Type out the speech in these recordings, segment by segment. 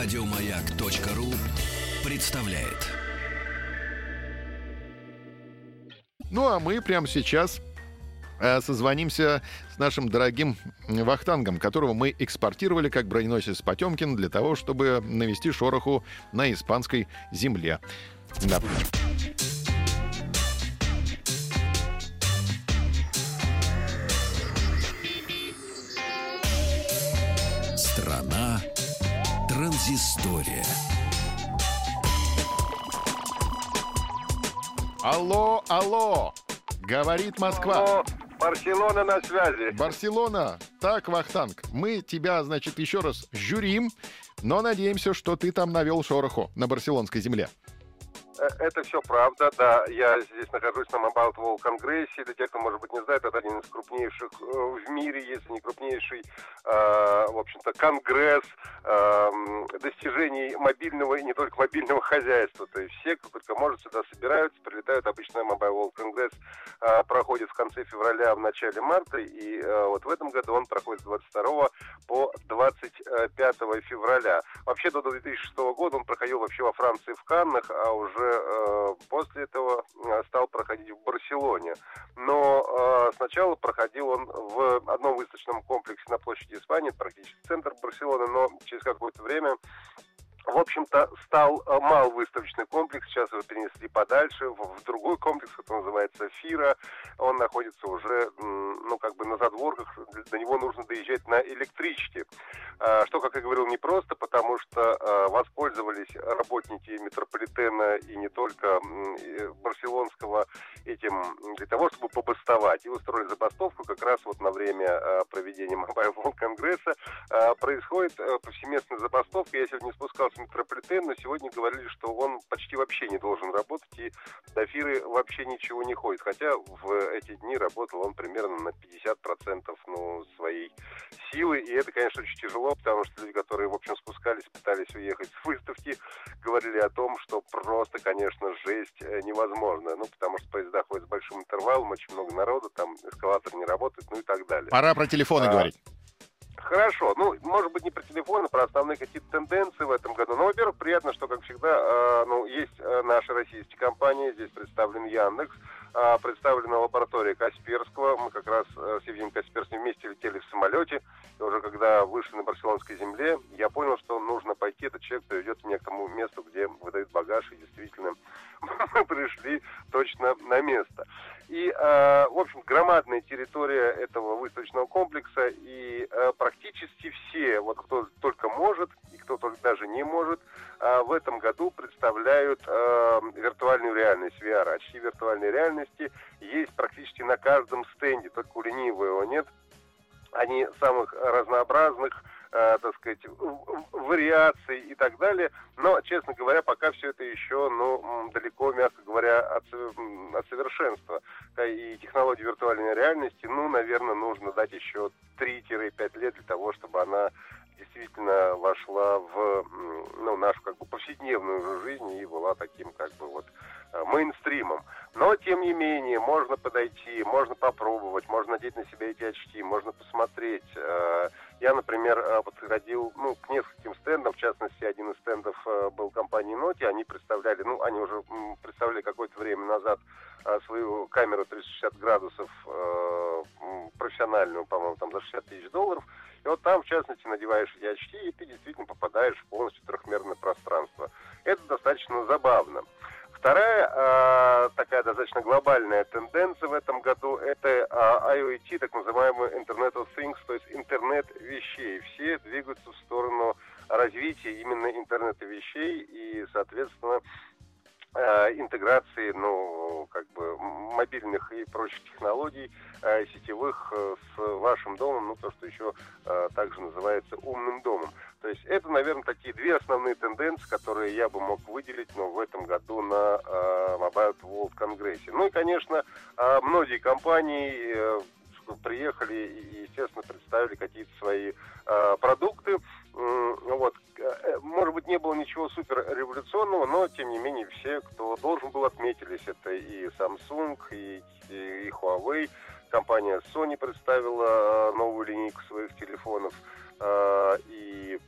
Радиомаяк.ру представляет. Ну а мы прямо сейчас э, созвонимся с нашим дорогим Вахтангом, которого мы экспортировали как броненосец Потемкин для того, чтобы навести шороху на испанской земле. Да. Страна транзистория. Алло, алло! Говорит Москва. Алло, Барселона на связи. Барселона. Так, Вахтанг, мы тебя, значит, еще раз жюрим, но надеемся, что ты там навел шороху на барселонской земле. Э, Это все правда, да. Я здесь нахожусь на Mobile World Конгрессе. Для тех, кто, может быть, не знает, это один из крупнейших э, в мире, если не крупнейший, э, в общем-то, конгресс э, достижений мобильного и не только мобильного хозяйства. То есть все, кто только может, сюда собираются, прилетают. Обычно Mobile World э, проходит в конце февраля, в начале марта. И вот в этом году он проходит с 22 по 25 февраля. Вообще до 2006 года он проходил вообще во Франции в Каннах, а уже э, после этого э, стал проходить в Барселоне. Но э, сначала проходил он в одном выставочном комплексе на площади Испании, практически центр Барселоны, но через какое-то время в общем-то, стал э, мал выставочный комплекс, сейчас его перенесли подальше, в, в другой комплекс, который называется Фира. Он находится уже, ну, как бы на задворках, до него нужно доезжать на электричке. А, Что, как я говорил, непросто, потому что э, воспользовались работники метрополитена и не только барселонского этим для того, чтобы побастовать. И устроили забастовку как раз вот на время э, проведения Mobile World Конгресса. Происходит э, повсеместная забастовка. Я сегодня спускался в метрополитен, но сегодня говорили, что он почти вообще не должен работать, и до Фиры вообще ничего не ходит. Хотя в эти дни работал он примерно на 50% ну, своей силы, и это, конечно, очень тяжело, потому что люди, которые, в общем, спускались, пытались уехать с выставки, говорили о том, что просто, конечно, жесть э, невозможно. Ну, потому что поезда ходят с большим интервалом, очень много народу, там эскалатор не работает, ну и так далее. Пора про телефоны А, говорить. Хорошо. Ну, может быть, не про телефон, а про основные какие-то тенденции в этом году. Ну, во-первых, приятно, что, как всегда, э, ну, есть э, наши российские компании. Здесь представлен Яндекс, э, представлена лаборатория Касперского. Мы как раз э, с Евгением Касперским вместе летели в самолете. И уже когда вышли на барселонской земле, я понял, что нужно пойти. Этот человек приведет меня к тому месту, где выдают багаж. И действительно, мы пришли точно на место. И, э, в общем, громадная территория этого выставочного комплекса, и э, практически все, вот кто только может, и кто только даже не может, э, в этом году представляют виртуальную реальность, VR. Очки виртуальной реальности есть практически на каждом стенде, только у ленивого нет. Они самых разнообразных, э, так сказать, вариаций и так далее. Но, честно говоря, пока все это еще, ну, далеко, мягко говоря, от, м, от совершенства. Э, И технологии виртуальной реальности, ну, наверное, нужно дать еще 3-5 лет для того, чтобы она действительно вошла в ну, нашу как бы повседневную жизнь и была таким как бы вот э, мейнстримом. Но, тем не менее, можно подойти, можно попробовать, можно надеть на себя эти очки, можно посмотреть. Э, Я, например, э, подходил ну, к нескольким стендам, в частности, один из стендов э, был компании Nokia, они представляли, ну, они уже представляли какое-то время назад э, свою камеру 360 градусов э, профессиональную, по-моему, там за 60 тысяч долларов. И вот там, в частности, надеваешь эти очки, и ты действительно попадаешь в полностью трехмерное пространство. Это достаточно забавно. Вторая э, такая достаточно глобальная тенденция в этом году – это а, IoT, так называемый Internet of Things, то есть интернет вещей. Все двигаются в сторону развития именно интернета вещей и, соответственно, э, интеграции, ну, как бы мобильных и прочих технологий э, сетевых э, с вашим домом, ну, то, что еще э, также называется умным домом. То есть это, наверное, такие две основные тенденции, которые я бы мог выделить ну, в этом году на э, Mobile World Конгрессе. Ну и, конечно, э, многие компании э, приехали и, естественно, представили какие-то свои э, продукты. Было ничего супер революционного, но, тем не менее, все, кто должен был, отметились. Это и Samsung, и, и, и Huawei. Компания Sony представила э, новую линейку своих телефонов. Э, И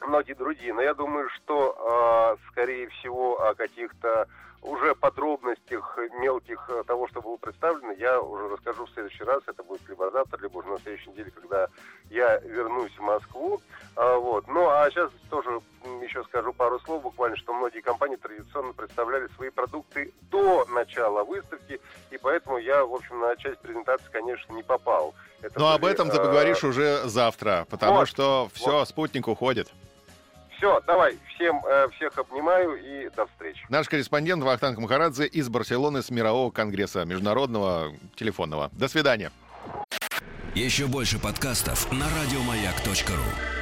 многие другие. Но я думаю, что, э, скорее всего, о каких-то уже подробностях мелких э, того, что было представлено, я уже расскажу в следующий раз. Это будет либо завтра, либо уже на следующей неделе, когда я вернусь в Москву. А, вот. Ну, а сейчас тоже еще скажу пару слов буквально, что многие компании традиционно представляли свои продукты до начала выставки, и поэтому я, в общем, на часть презентации, конечно, не попал. Это Но были, об этом ты э, поговоришь уже завтра, потому вот, что все, вот. спутник уходит. Все, давай, всем, э, всех обнимаю и до встречи. Наш корреспондент Вахтанг Махарадзе из Барселоны с Мирового конгресса международного телефонного. До свидания. Еще больше подкастов на радиомаяк.ру